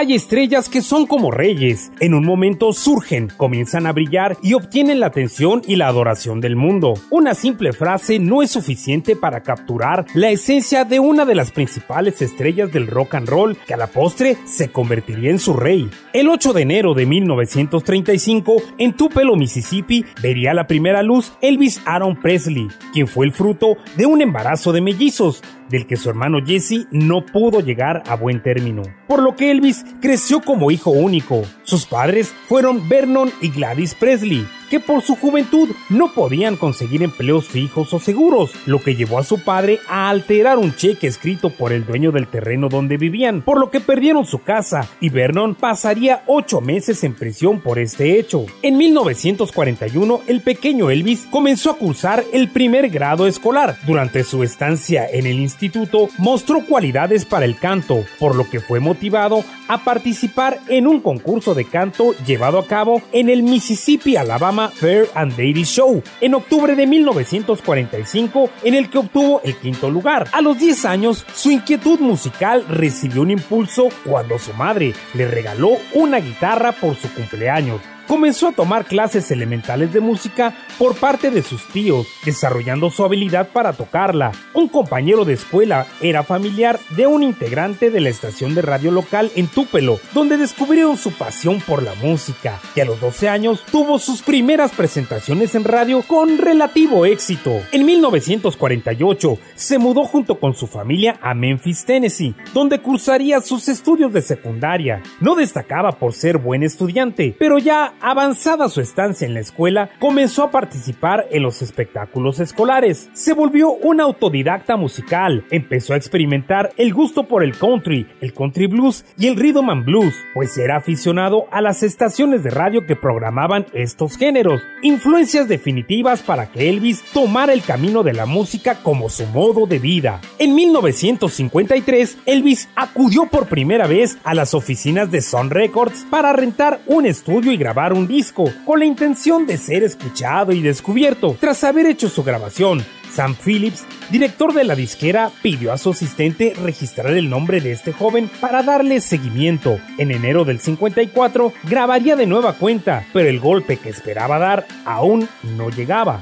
Hay estrellas que son como reyes. En un momento surgen, comienzan a brillar y obtienen la atención y la adoración del mundo. Una simple frase no es suficiente para capturar la esencia de una de las principales estrellas del rock and roll que a la postre se convertiría en su rey. El 8 de enero de 1935, en Tupelo, Mississippi, vería la primera luz Elvis Aaron Presley, quien fue el fruto de un embarazo de mellizos del que su hermano Jesse no pudo llegar a buen término, por lo que Elvis creció como hijo único. Sus padres fueron Vernon y Gladys Presley, que por su juventud no podían conseguir empleos fijos o seguros, lo que llevó a su padre a alterar un cheque escrito por el dueño del terreno donde vivían, por lo que perdieron su casa y Vernon pasaría ocho meses en prisión por este hecho. En 1941, el pequeño Elvis comenzó a cursar el primer grado escolar. Durante su estancia en el instituto, mostró cualidades para el canto, por lo que fue motivado a participar en un concurso de canto llevado a cabo en el Mississippi, Alabama Fair and Lady Show en octubre de 1945 en el que obtuvo el quinto lugar. A los 10 años, su inquietud musical recibió un impulso cuando su madre le regaló una guitarra por su cumpleaños comenzó a tomar clases elementales de música por parte de sus tíos, desarrollando su habilidad para tocarla. Un compañero de escuela era familiar de un integrante de la estación de radio local en Tupelo, donde descubrieron su pasión por la música, y a los 12 años tuvo sus primeras presentaciones en radio con relativo éxito. En 1948 se mudó junto con su familia a Memphis, Tennessee, donde cursaría sus estudios de secundaria. No destacaba por ser buen estudiante, pero ya avanzada su estancia en la escuela, comenzó a participar en los espectáculos escolares. Se volvió un autodidacta musical, empezó a experimentar el gusto por el country, el country blues y el rhythm and blues, pues era aficionado a las estaciones de radio que programaban estos géneros, influencias definitivas para que Elvis tomara el camino de la música como su modo de vida. En 1953, Elvis acudió por primera vez a las oficinas de Sun Records para rentar un estudio y grabar un disco, con la intención de ser escuchado y descubierto. Tras haber hecho su grabación, Sam Phillips, director de la disquera, pidió a su asistente registrar el nombre de este joven para darle seguimiento. En enero del 54 grabaría de nueva cuenta, pero el golpe que esperaba dar aún no llegaba.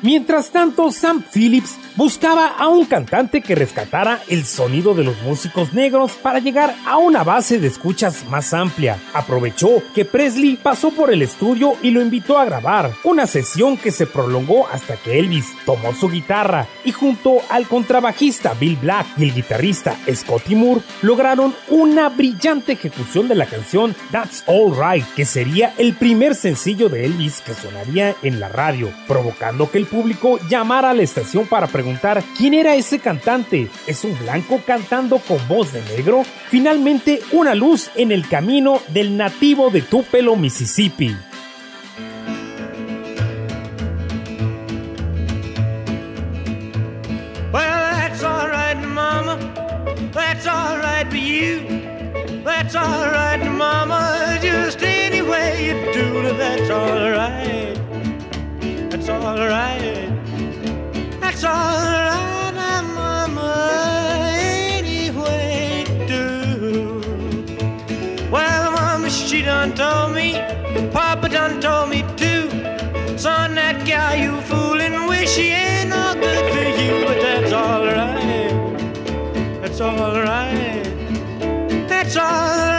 Mientras tanto, Sam Phillips buscaba a un cantante que rescatara el sonido de los músicos negros para llegar a una base de escuchas más amplia. Aprovechó que Presley pasó por el estudio y lo invitó a grabar, una sesión que se prolongó hasta que Elvis tomó su guitarra y junto al contrabajista Bill Black y el guitarrista Scotty Moore lograron una brillante ejecución de la canción That's All Right, que sería el primer sencillo de Elvis que sonaría en la radio, provocando que el público llamara a la estación para preguntar quién era ese cantante. ¿Es un blanco cantando con voz de negro? Finalmente, una luz en el camino del nativo de Tupelo, Mississippi. That's you. That's Mama. Just you do that's. That's all right. That's all right, Mama. Any way you do. Well, Mama, she done told me. Papa done told me too. Son, that gal you fooling with, she ain't no good for you, but that's all right. That's all right. That's all right.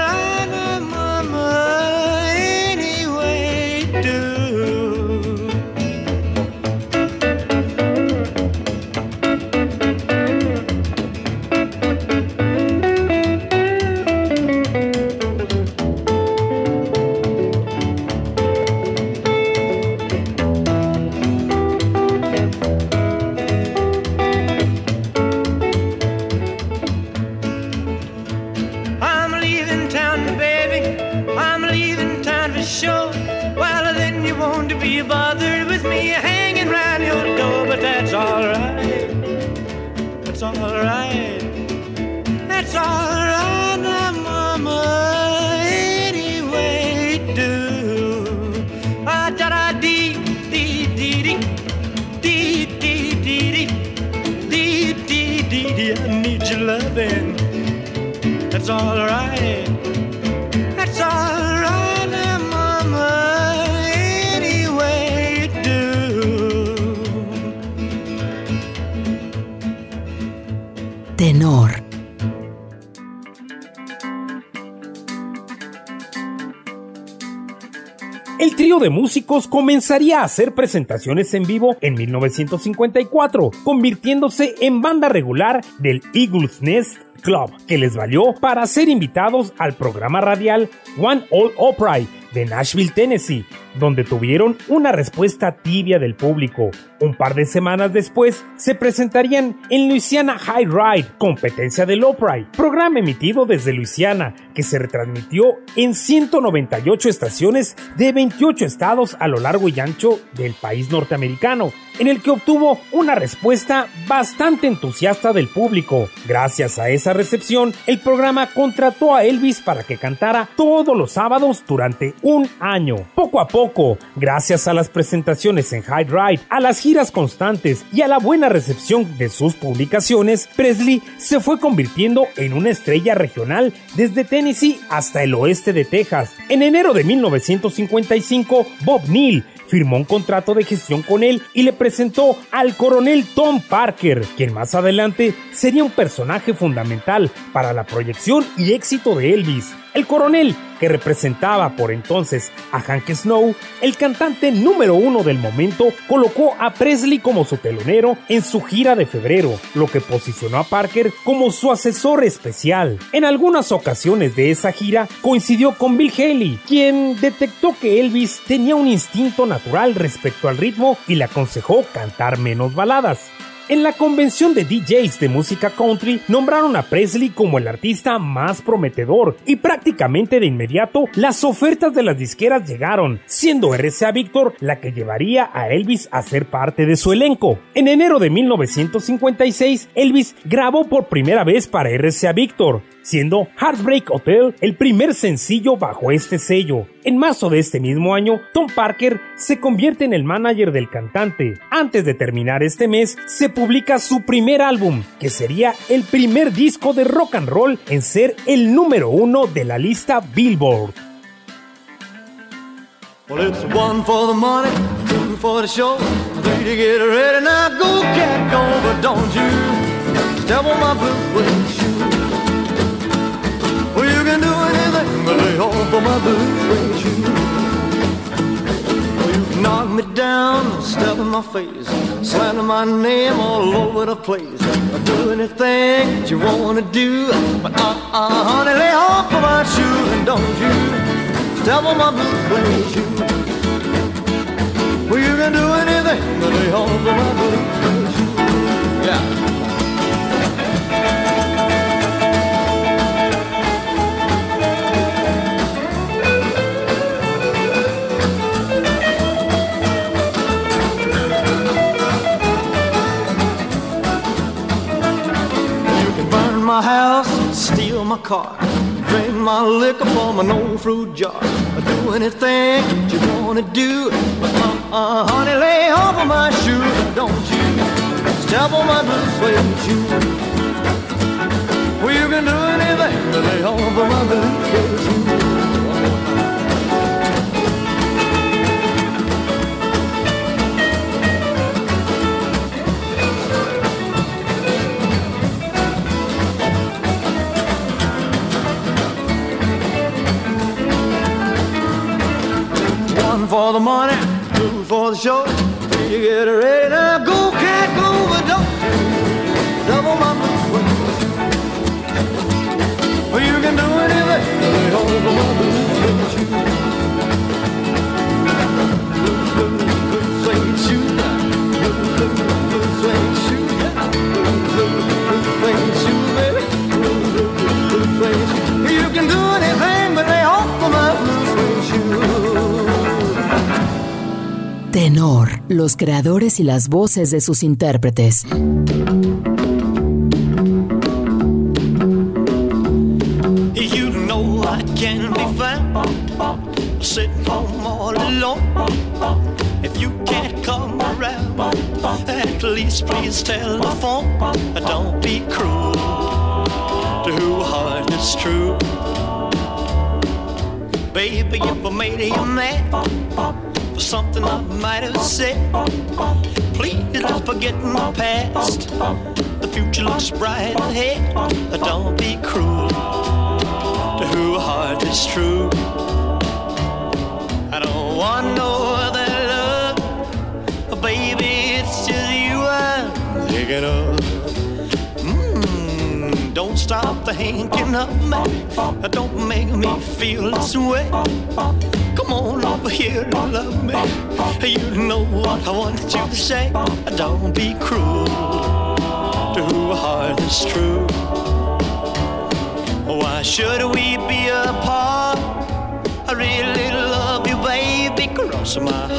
Comenzaría a hacer presentaciones en vivo en 1954, convirtiéndose en banda regular del Eagles Nest Club, que les valió para ser invitados al programa radial One All Opry de Nashville, Tennessee, donde tuvieron una respuesta tibia del público. Un par de semanas después se presentarían en Louisiana High Ride, competencia del Opry, programa emitido desde Luisiana que se retransmitió en 198 estaciones de 28 estados a lo largo y ancho del país norteamericano, en el que obtuvo una respuesta bastante entusiasta del público. Gracias a esa recepción, el programa contrató a Elvis para que cantara todos los sábados durante un año. Poco a gracias a las presentaciones en High Ride, a las giras constantes y a la buena recepción de sus publicaciones, Presley se fue convirtiendo en una estrella regional desde Tennessee hasta el oeste de Texas. En enero de 1955, Bob Neal firmó un contrato de gestión con él y le presentó al coronel Tom Parker, quien más adelante sería un personaje fundamental para la proyección y éxito de Elvis. El coronel, que representaba por entonces a Hank Snow, el cantante número uno del momento, colocó a Presley como su telonero en su gira de febrero, lo que posicionó a Parker como su asesor especial. En algunas ocasiones de esa gira coincidió con Bill Haley, quien detectó que Elvis tenía un instinto natural respecto al ritmo y le aconsejó cantar menos baladas. En la convención de DJs de música country nombraron a Presley como el artista más prometedor y prácticamente de inmediato las ofertas de las disqueras llegaron, siendo RCA Victor la que llevaría a Elvis a ser parte de su elenco. En enero de 1956, Elvis grabó por primera vez para RCA Victor, siendo Heartbreak Hotel el primer sencillo bajo este sello. En marzo de este mismo año, Tom Parker se convierte en el manager del cantante. Antes de terminar este mes, se publica su primer álbum, que sería el primer disco de rock and roll en ser el número uno de la lista Billboard. My blue but lay off of my blue shoes. Oh, you can knock me down, step in my face, slander my name all over the place. I'll do anything that you wanna do, but uh-uh, honey, lay off of my shoe and don't you step on my blue suede shoe. Well, you can do anything but lay off of my blue my house, steal my car, drink my liquor from an old fruit jar. I Do anything that you wanna do, but uh-uh, honey, lay off of my shoe, don't you step on my blue suede shoe. Well, you can do anything but lay off of my blue suede. For the money, two for the show. To get ready. Now go, los creadores y las voces de sus intérpretes. You know I can be found sitting home all alone. If you can't come around, at least please telephone. Don't be cruel to who heart is true. Baby, if I made you mad something I might have said, please don't forget my past. The future looks bright ahead. Don't be cruel to who heart is true. I don't want no other love, baby. It's just you I'm thinking of. Mm, don't stop thinking of me. Don't make me feel this way. Come on over here and love me. You know what I want you to say. Don't be cruel to who heart is true. Why should we be apart? I really love you, baby, cross my heart.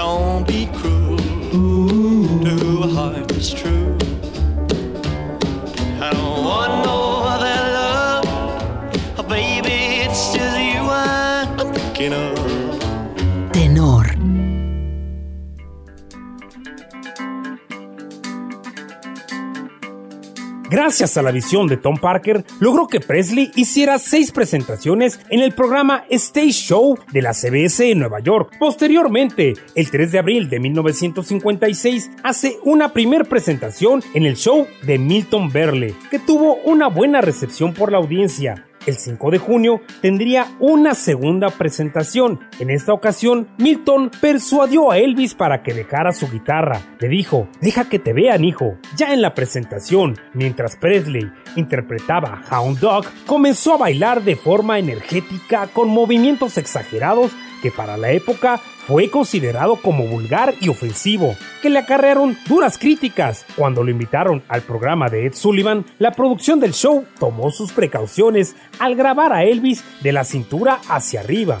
Don't be cruel Gracias a la visión de Tom Parker, logró que Presley hiciera seis presentaciones en el programa Stage Show de la CBS en Nueva York. Posteriormente, el 3 de abril de 1956, hace una primer presentación en el show de Milton Berle, que tuvo una buena recepción por la audiencia. El 5 de junio tendría una segunda presentación. En esta ocasión, Milton persuadió a Elvis para que dejara su guitarra. Le dijo, deja que te vean, hijo. Ya en la presentación, mientras Presley interpretaba Hound Dog, comenzó a bailar de forma energética con movimientos exagerados que para la época fue considerado como vulgar y ofensivo, que le acarrearon duras críticas. Cuando lo invitaron al programa de Ed Sullivan, la producción del show tomó sus precauciones al grabar a Elvis de la cintura hacia arriba.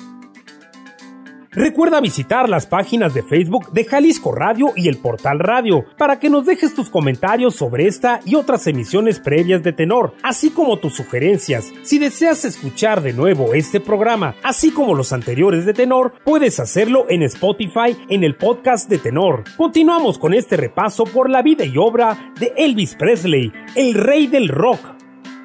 Recuerda visitar las páginas de Facebook de Jalisco Radio y el Portal Radio para que nos dejes tus comentarios sobre esta y otras emisiones previas de Tenor, así como tus sugerencias. Si deseas escuchar de nuevo este programa, así como los anteriores de Tenor, puedes hacerlo en Spotify en el podcast de Tenor. Continuamos con este repaso por la vida y obra de Elvis Presley, el rey del rock.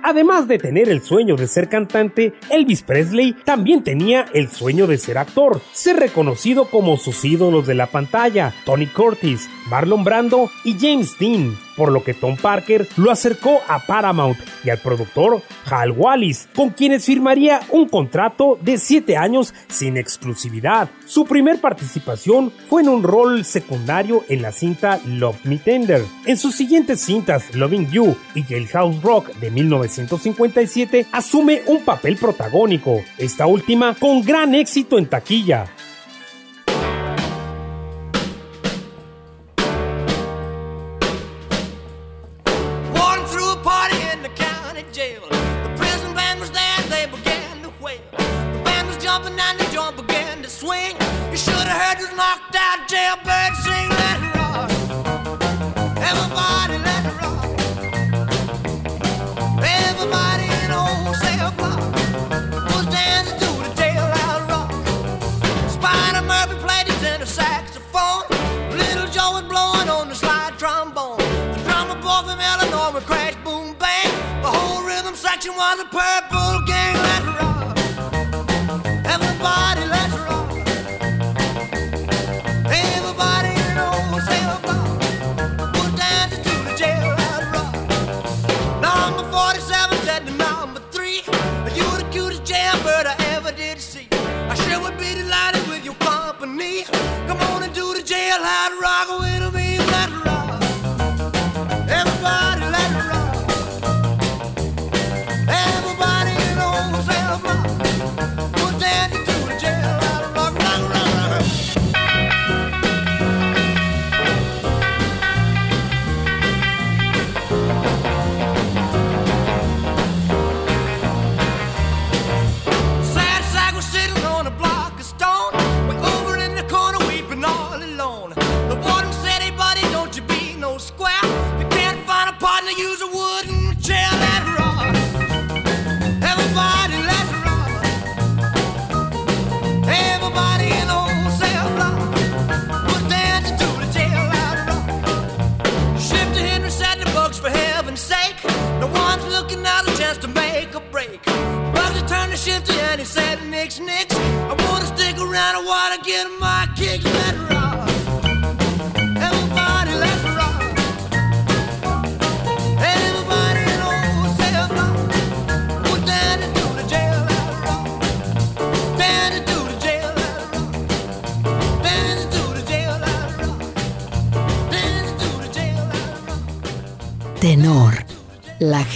Además de tener el sueño de ser cantante, Elvis Presley también tenía el sueño de ser actor, ser reconocido como sus ídolos de la pantalla, Tony Curtis, Marlon Brando y James Dean, por lo que Tom Parker lo acercó a Paramount y al productor Hal Wallis, con quienes firmaría un contrato de 7 años sin exclusividad. Su primer participación fue en un rol secundario en la cinta Love Me Tender. En sus siguientes cintas Loving You y Jailhouse Rock de 1957 asume un papel protagónico, esta última con gran éxito en taquilla.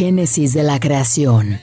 Génesis de la creación.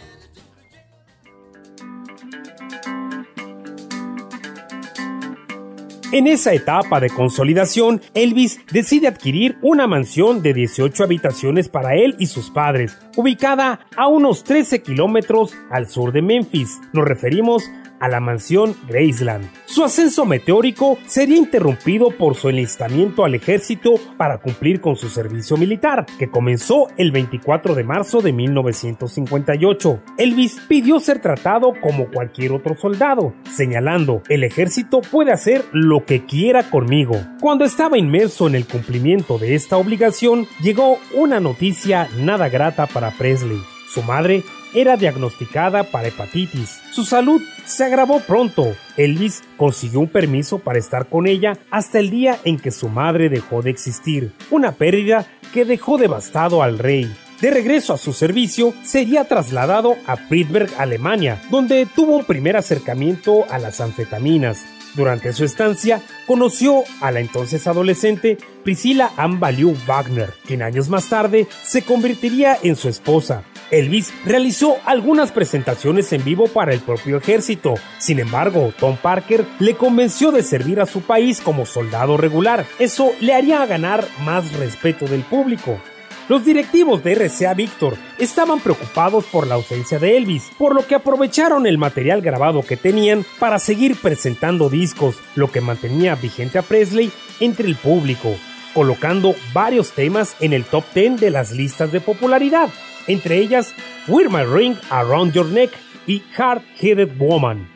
En esa etapa de consolidación, Elvis decide adquirir una mansión de 18 habitaciones para él y sus padres, ubicada a unos 13 kilómetros al sur de Memphis. Nos referimos a la mansión Graceland. Su ascenso meteórico sería interrumpido por su enlistamiento al ejército para cumplir con su servicio militar, que comenzó el 24 de marzo de 1958. Elvis pidió ser tratado como cualquier otro soldado, señalando, el ejército puede hacer lo que quiera conmigo. Cuando estaba inmerso en el cumplimiento de esta obligación, llegó una noticia nada grata para Presley. Su madre era diagnosticada para hepatitis. Su salud se agravó pronto. Elvis consiguió un permiso para estar con ella hasta el día en que su madre dejó de existir, una pérdida que dejó devastado al rey. De regreso a su servicio, sería trasladado a Friedberg, Alemania, donde tuvo un primer acercamiento a las anfetaminas. Durante su estancia, conoció a la entonces adolescente Priscilla Ann Baliu Wagner, quien años más tarde se convertiría en su esposa. Elvis realizó algunas presentaciones en vivo para el propio ejército. Sin embargo, Tom Parker le convenció de servir a su país como soldado regular. Eso le haría ganar más respeto del público. Los directivos de RCA Victor estaban preocupados por la ausencia de Elvis, por lo que aprovecharon el material grabado que tenían para seguir presentando discos, lo que mantenía vigente a Presley entre el público, colocando varios temas en el top 10 de las listas de popularidad, entre ellas Wear My Ring Around Your Neck y Hard Headed Woman.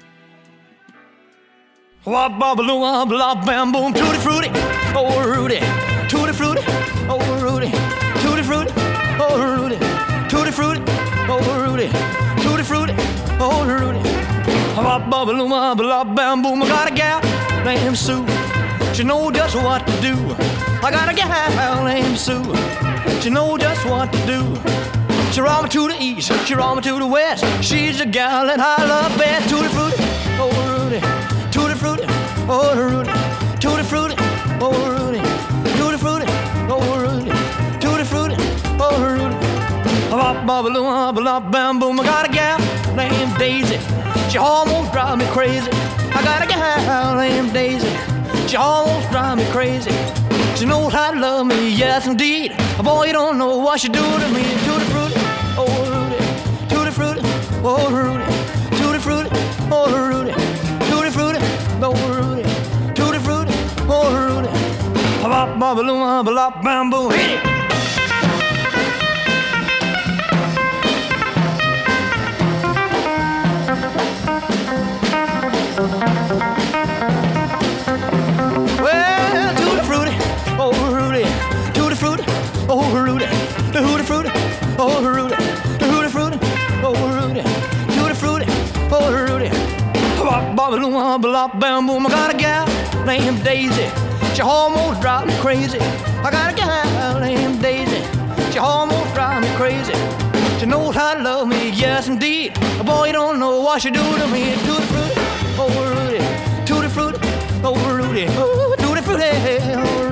Frutti oh Rudy. Tutti frutti oh Rudy. Tutti frutti oh Rudy. Wop bobble wop blah bam boom. I got a gal named Sue. She know just what to do. I got a gal named Sue. She know just what to do. She roll me to the east she roll me to the west. She's the gal that I love best. Tutti frutti oh Rudy. Tutti frutti, oh Rudy, tutti frutti, oh Rudy, boom. I got a gal named Daisy. She almost drive me crazy. I got a gal named Daisy. She almost drive me crazy. She knows how to love me, yes indeed. Boy, you don't know what she do to me. Tutti frutti, oh Rudy, tutti frutti, oh Rudy, tutti frutti, oh Rudy, tutti frutti, oh Rudy, tutti frutti, oh Rudy. Bop bop bop bop bam boom. Hit it. Oh Rudy, tutti frutti, oh Rudy, tutti frutti, oh Rudy. Bop bop bop bop bam boom. I got a gal named Daisy. She almost drive me crazy. I got a gal named Daisy. She almost drive me crazy. She knows how to love me, yes indeed. A boy, you don't know what she do to me. Tutti frutti, oh Rudy, tutti frutti, oh Rudy, oh tutti frutti, oh Rudy,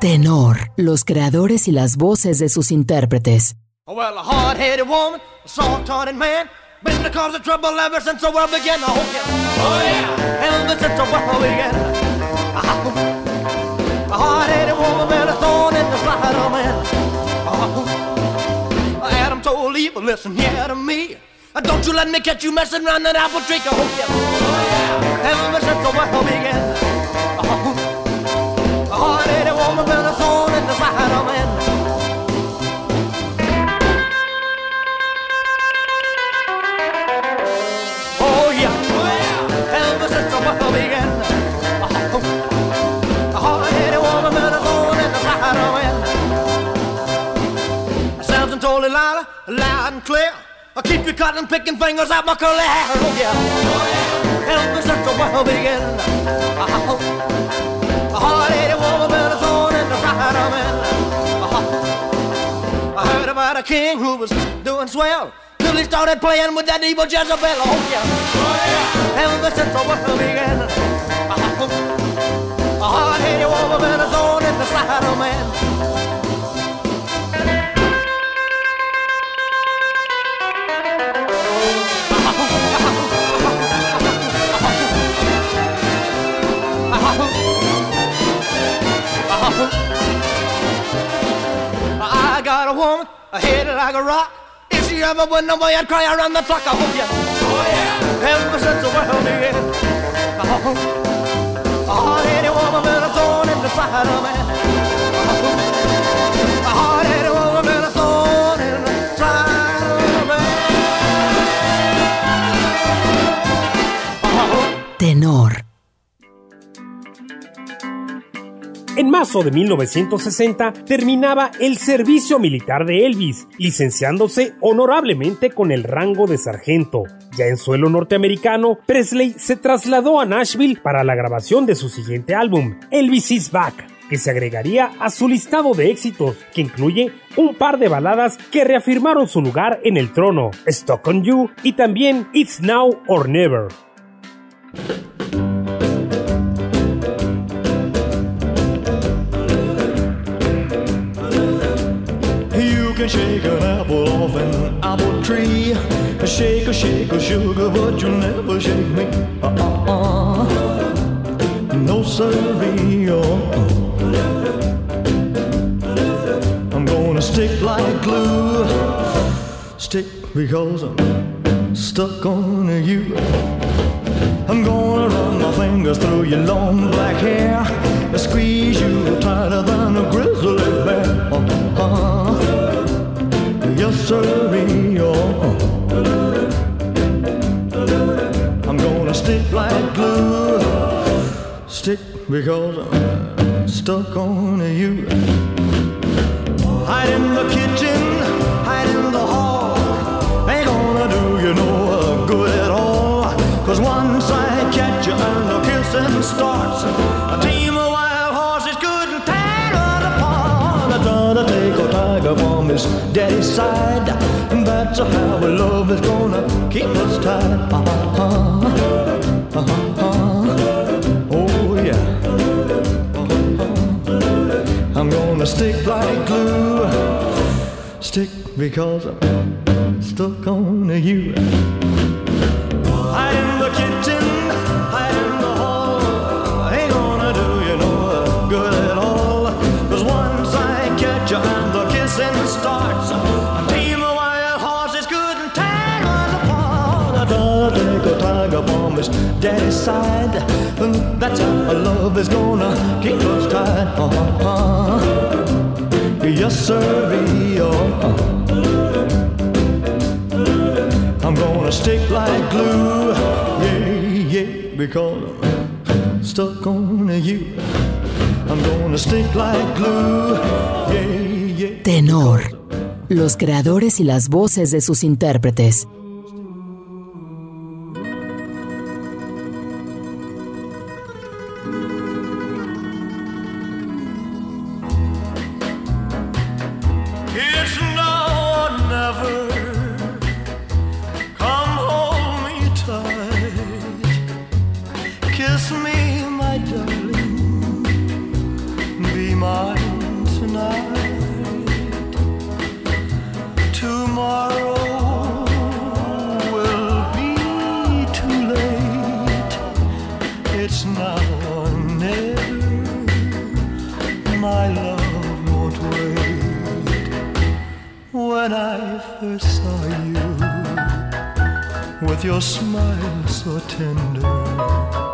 Tenor, los creadores y las voces de sus intérpretes. Well, a hard-headed woman, a soft-hearted man, been the cause of trouble ever since the world began. Yeah, yeah, ever since the world began. A hard-headed woman, been a thorn in the side of man. Adam told Eve, listen here to me. Don't you let me catch you messing around that apple tree. Oh oh yeah, ever since the world began. Uh-huh. A hard-headed woman, been a thorn in the side of man. Oh yeah, ever since the world began. A hard-headed woman been a thorn in the side of man. Sounds and totally loud, loud and clear. I keep your cotton picking fingers out my curly hair. Oh yeah, ever since the world began. A hard-headed woman about a king who was doing swell till he started playing with that evil Jezebel. Oh yeah, oh yeah. Ever since the world began, a hard-headed woman been a thorn in the side of man. A woman, a head like a rock. If she ever went away, I'd cry around the clock. I hope you. Oh yeah. Ever since the world began. Oh, a hard-headed woman been a thorn in the side of man. Marzo de 1960 terminaba el servicio militar de Elvis, licenciándose honorablemente con el rango de sargento. Ya en suelo norteamericano, Presley se trasladó a Nashville para la grabación de su siguiente álbum, Elvis is Back, que se agregaría a su listado de éxitos, que incluye un par de baladas que reafirmaron su lugar en el trono, Stuck on You y también It's Now or Never. Can shake an apple off an apple tree. Shake a shake a sugar, but you'll never shake me. Uh-uh. No siree. I'm gonna stick like glue. Stick because I'm stuck on you. I'm gonna run my fingers through your long black hair squeeze you tighter than a grizzly bear. Oh. I'm gonna stick like glue. Stick because I'm stuck on you. Hide in the kitchen, hide in the hall. Ain't gonna do you no good at all. Cause once I catch you and the kissing starts, a tiger from his daddy's side. That's how our love is gonna keep us tied. Uh-huh. Uh-huh. Oh, yeah. I'm gonna stick like glue. Stick because I'm stuck on you. Hide in the kitchen, daddy's side. That's how our love is gonna keep us tied. Uh-huh. Yes, sir. I'm gonna stick like glue. Yeah, yeah, because I'm stuck on you. I'm gonna stick like glue. Yeah, yeah. Tenor. Los creadores y las voces de sus intérpretes. Kiss me, my darling. Be mine tonight. Tomorrow will be too late. It's now or never. My love won't wait. When I first saw you, with your smile so tender,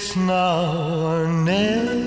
It's now or never.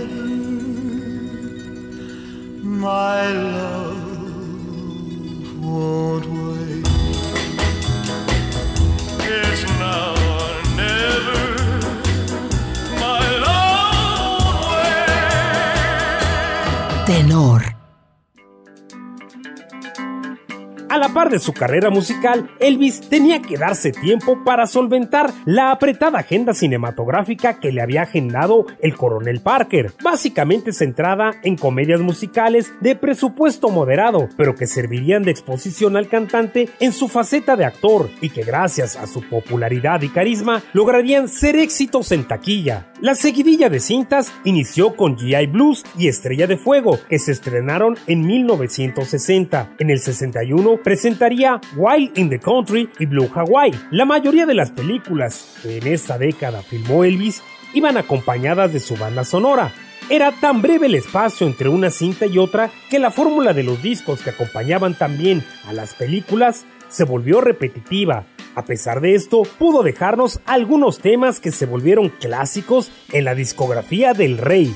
De su carrera musical, Elvis tenía que darse tiempo para solventar la apretada agenda cinematográfica que le había agendado el coronel Parker, básicamente centrada en comedias musicales de presupuesto moderado, pero que servirían de exposición al cantante en su faceta de actor y que gracias a su popularidad y carisma lograrían ser éxitos en taquilla. La seguidilla de cintas inició con GI Blues y Estrella de Fuego, que se estrenaron en 1960. En el 61 presentaría Wild in the Country y Blue Hawaii. La mayoría de las películas que en esta década filmó Elvis iban acompañadas de su banda sonora. Era tan breve el espacio entre una cinta y otra que la fórmula de los discos que acompañaban también a las películas se volvió repetitiva. A pesar de esto, pudo dejarnos algunos temas que se volvieron clásicos en la discografía del rey.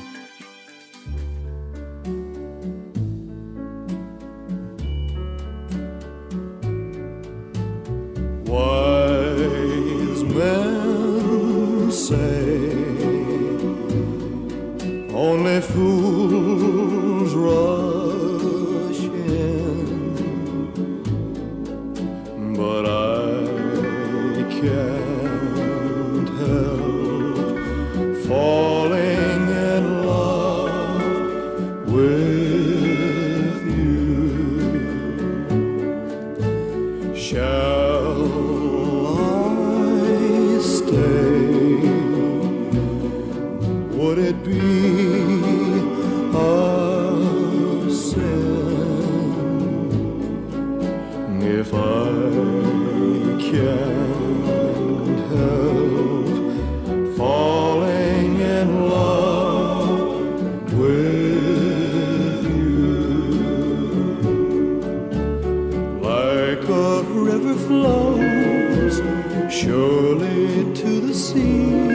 Flows surely to the sea.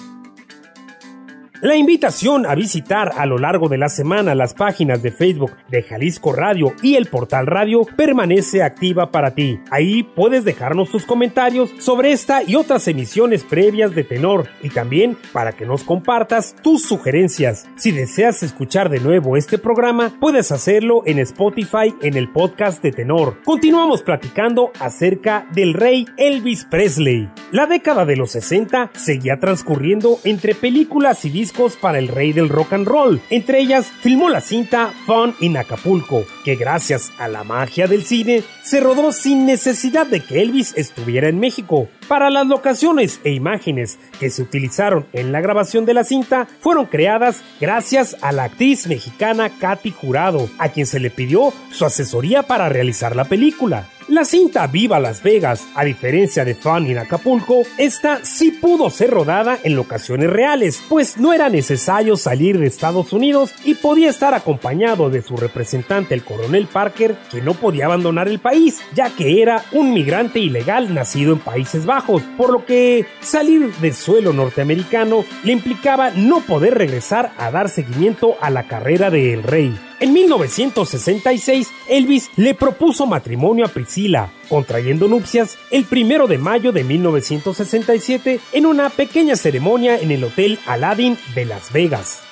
La invitación a visitar a lo largo de la semana las páginas de Facebook de Jalisco Radio y el portal radio permanece activa para ti. Ahí puedes dejarnos tus comentarios sobre esta y otras emisiones previas de Tenor y también para que nos compartas tus sugerencias. Si deseas escuchar de nuevo este programa, puedes hacerlo en Spotify en el podcast de Tenor. Continuamos platicando acerca del rey Elvis Presley. La década de los 60 seguía transcurriendo entre películas y discos para el rey del rock and roll. Entre ellas, filmó la cinta Fun in Acapulco, que gracias a la magia del cine se rodó sin necesidad de que Elvis estuviera en México. Para las locaciones e imágenes que se utilizaron en la grabación de la cinta fueron creadas gracias a la actriz mexicana Katy Jurado, a quien se le pidió su asesoría para realizar la película. La cinta Viva Las Vegas, a diferencia de Fun in Acapulco, esta sí pudo ser rodada en locaciones reales, pues no era necesario salir de Estados Unidos y podía estar acompañado de su representante el coronel Parker, que no podía abandonar el país, ya que era un migrante ilegal nacido en Países Bajos, por lo que salir del suelo norteamericano le implicaba no poder regresar a dar seguimiento a la carrera del rey. En 1966, Elvis le propuso matrimonio a Priscilla, contrayendo nupcias el primero de mayo de 1967 en una pequeña ceremonia en el Hotel Aladdin de Las Vegas.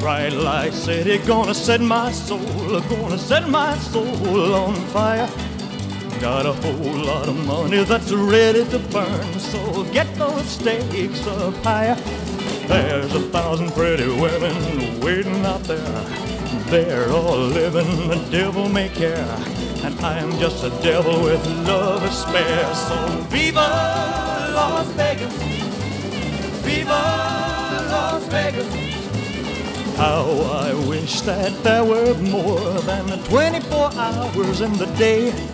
Bright light gonna set my soul, gonna set my soul on fire. Got a whole lot of money that's ready to burn, so get those stakes up higher. There's a thousand pretty women waiting out there. They're all living the devil may care, and I am just a devil with love to spare. So viva Las Vegas, viva Las Vegas. How I wish that there were more than 24 hours in the day.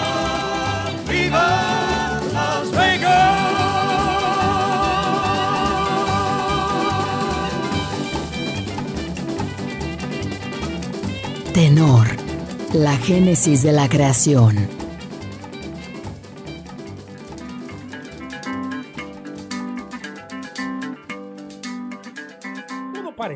Tenor, la génesis de la creación.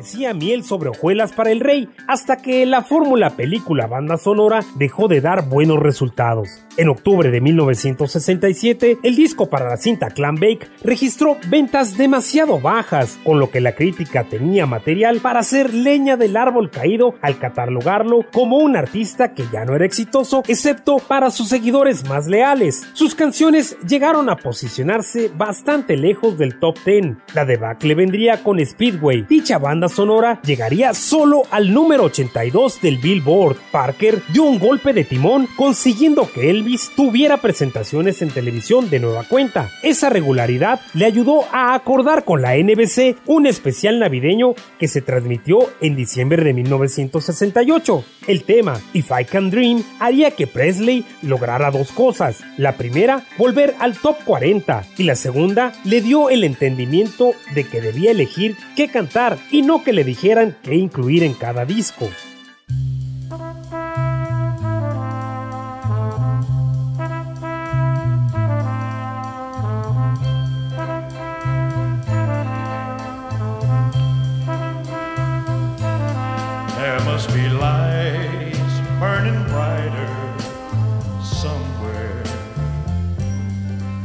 Parecía miel sobre hojuelas para el rey, hasta que la fórmula película banda sonora dejó de dar buenos resultados. En octubre de 1967, el disco para la cinta Clan Bake registró ventas demasiado bajas, con lo que la crítica tenía material para hacer leña del árbol caído al catalogarlo como un artista que ya no era exitoso, excepto para sus seguidores más leales. Sus canciones llegaron a posicionarse bastante lejos del top 10. La debacle vendría con Speedway. Dicha banda sonora llegaría solo al número 82 del Billboard. Parker dio un golpe de timón consiguiendo que Elvis tuviera presentaciones en televisión de nueva cuenta. Esa regularidad le ayudó a acordar con la NBC un especial navideño que se transmitió en diciembre de 1968. El tema If I Can Dream haría que Presley lograra dos cosas. La primera, volver al top 40 y la segunda, le dio el entendimiento de que debía elegir qué cantar y no que le dijeran qué incluir en cada disco.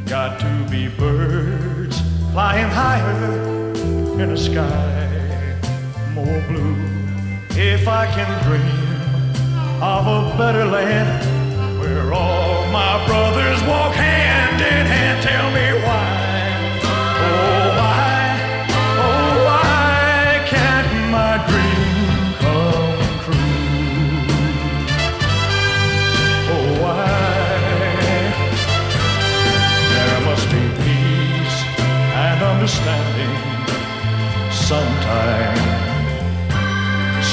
Got to be birds flying higher in a sky more blue. If I can dream of a better land where all my brothers walk hand in hand. Tell me why. Oh, why? Oh, why can't my dream come true? Oh, why? There must be peace and understanding sometime.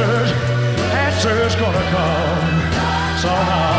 answers, answers gonna come somehow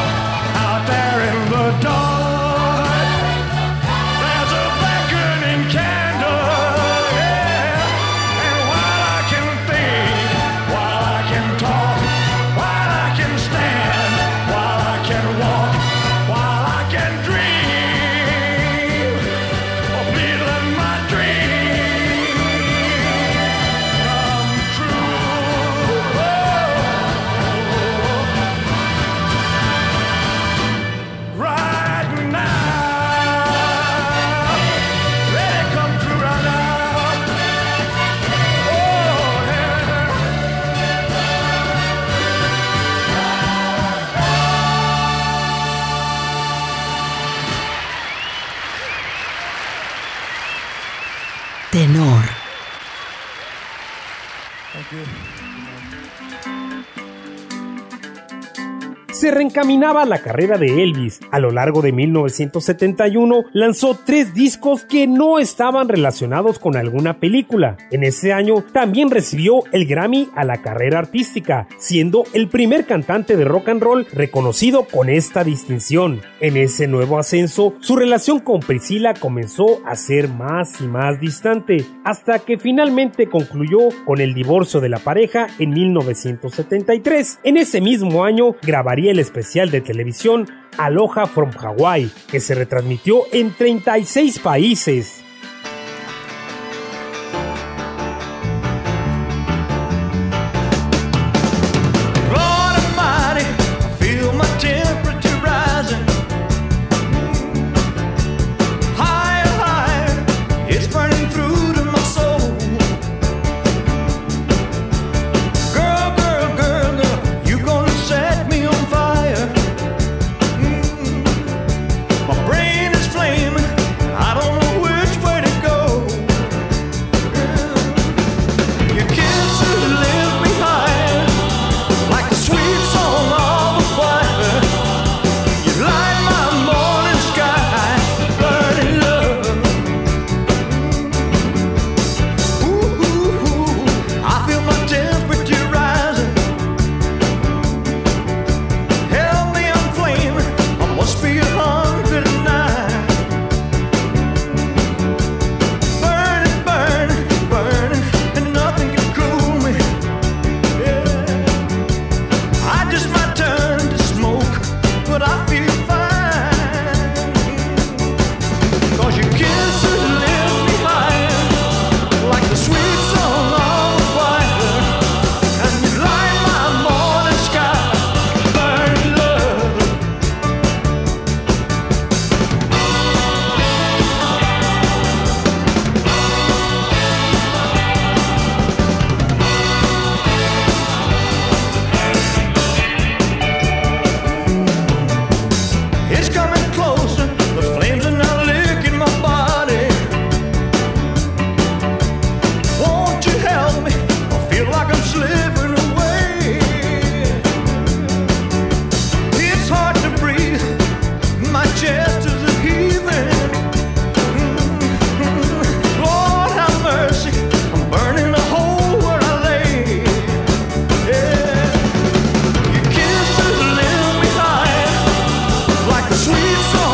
reencaminaba la carrera de Elvis. A lo largo de 1971 lanzó tres discos que no estaban relacionados con alguna película. En ese año también recibió el Grammy a la carrera artística, siendo el primer cantante de rock and roll reconocido con esta distinción. En ese nuevo ascenso, su relación con Priscilla comenzó a ser más y más distante, hasta que finalmente concluyó con el divorcio de la pareja en 1973. En ese mismo año grabaría el especial de televisión Aloha from Hawaii, que se retransmitió en 36 países. sweet song.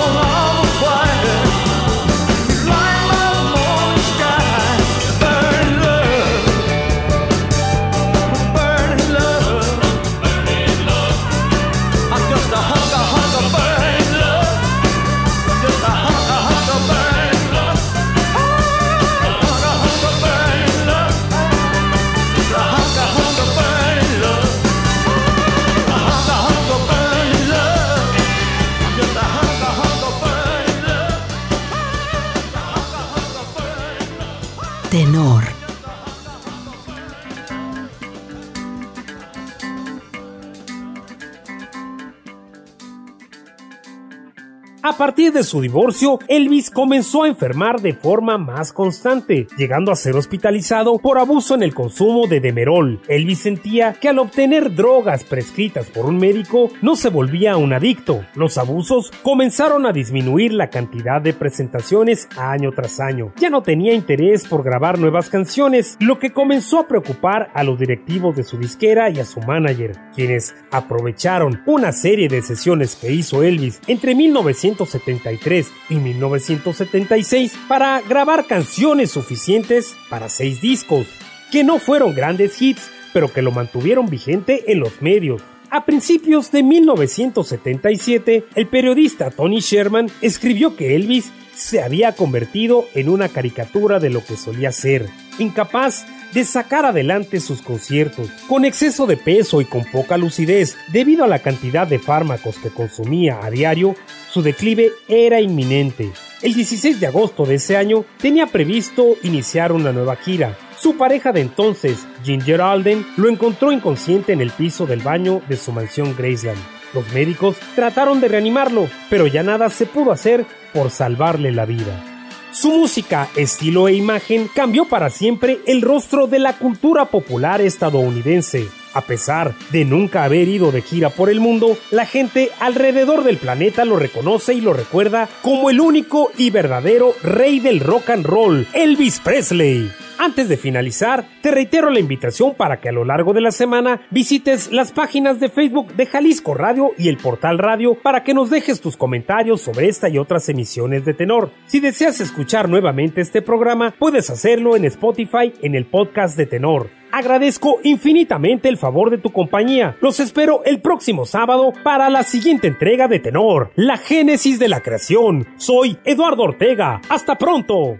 Partir de su divorcio, Elvis comenzó a enfermar de forma más constante, llegando a ser hospitalizado por abuso en el consumo de Demerol. Elvis sentía que al obtener drogas prescritas por un médico no se volvía un adicto. Los abusos comenzaron a disminuir la cantidad de presentaciones año tras año. Ya no tenía interés por grabar nuevas canciones, lo que comenzó a preocupar a los directivos de su disquera y a su manager, quienes aprovecharon una serie de sesiones que hizo Elvis entre 1900 1973 y 1976 para grabar canciones suficientes para seis discos, que no fueron grandes hits, pero que lo mantuvieron vigente en los medios. A principios de 1977, el periodista Tony Sherman escribió que Elvis se había convertido en una caricatura de lo que solía ser, incapaz de sacar adelante sus conciertos. Con exceso de peso y con poca lucidez, debido a la cantidad de fármacos que consumía a diario, su declive era inminente. El 16 de agosto de ese año tenía previsto iniciar una nueva gira. Su pareja de entonces, Ginger Alden, lo encontró inconsciente en el piso del baño de su mansión Graceland. Los médicos trataron de reanimarlo, pero ya nada se pudo hacer por salvarle la vida. Su música, estilo e imagen cambió para siempre el rostro de la cultura popular estadounidense. A pesar de nunca haber ido de gira por el mundo, la gente alrededor del planeta lo reconoce y lo recuerda como el único y verdadero rey del rock and roll, Elvis Presley. Antes de finalizar, te reitero la invitación para que a lo largo de la semana visites las páginas de Facebook de Jalisco Radio y el portal radio para que nos dejes tus comentarios sobre esta y otras emisiones de tenor. Si deseas escuchar nuevamente este programa, puedes hacerlo en Spotify en el podcast de tenor. Agradezco infinitamente el favor de tu compañía. Los espero el próximo sábado para la siguiente entrega de Tenor, la génesis de la creación. Soy Eduardo Ortega. Hasta pronto.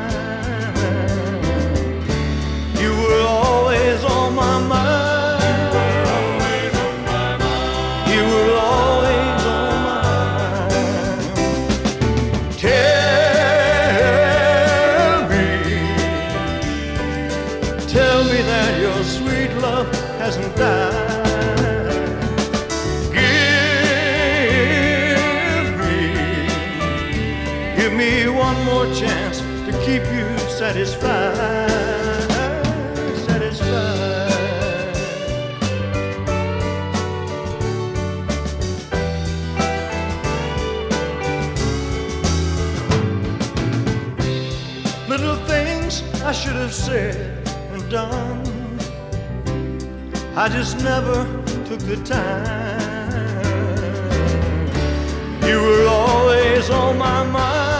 You were always on my mind. Things I should have said and done. I just never took the time. You were always on my mind.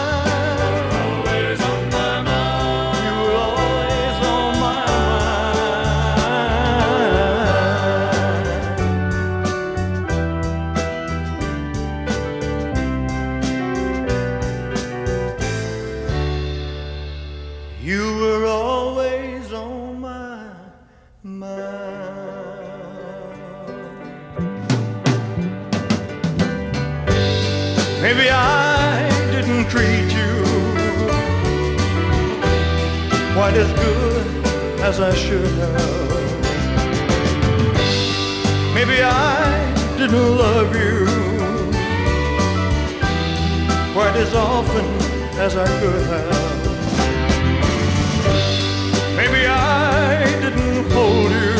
As I should have. Maybe I didn't love you quite as often as I could have. Maybe I didn't hold you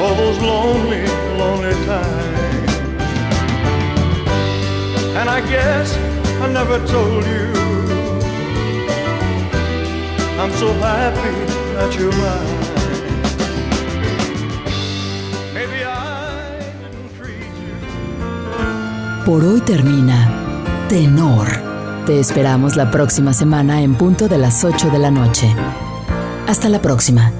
all those lonely, lonely times. And I guess I never told you I'm so happy that. Maybe I treat you. Por hoy termina Tenor. Te esperamos la próxima semana en punto de las 8 de la noche. Hasta la próxima.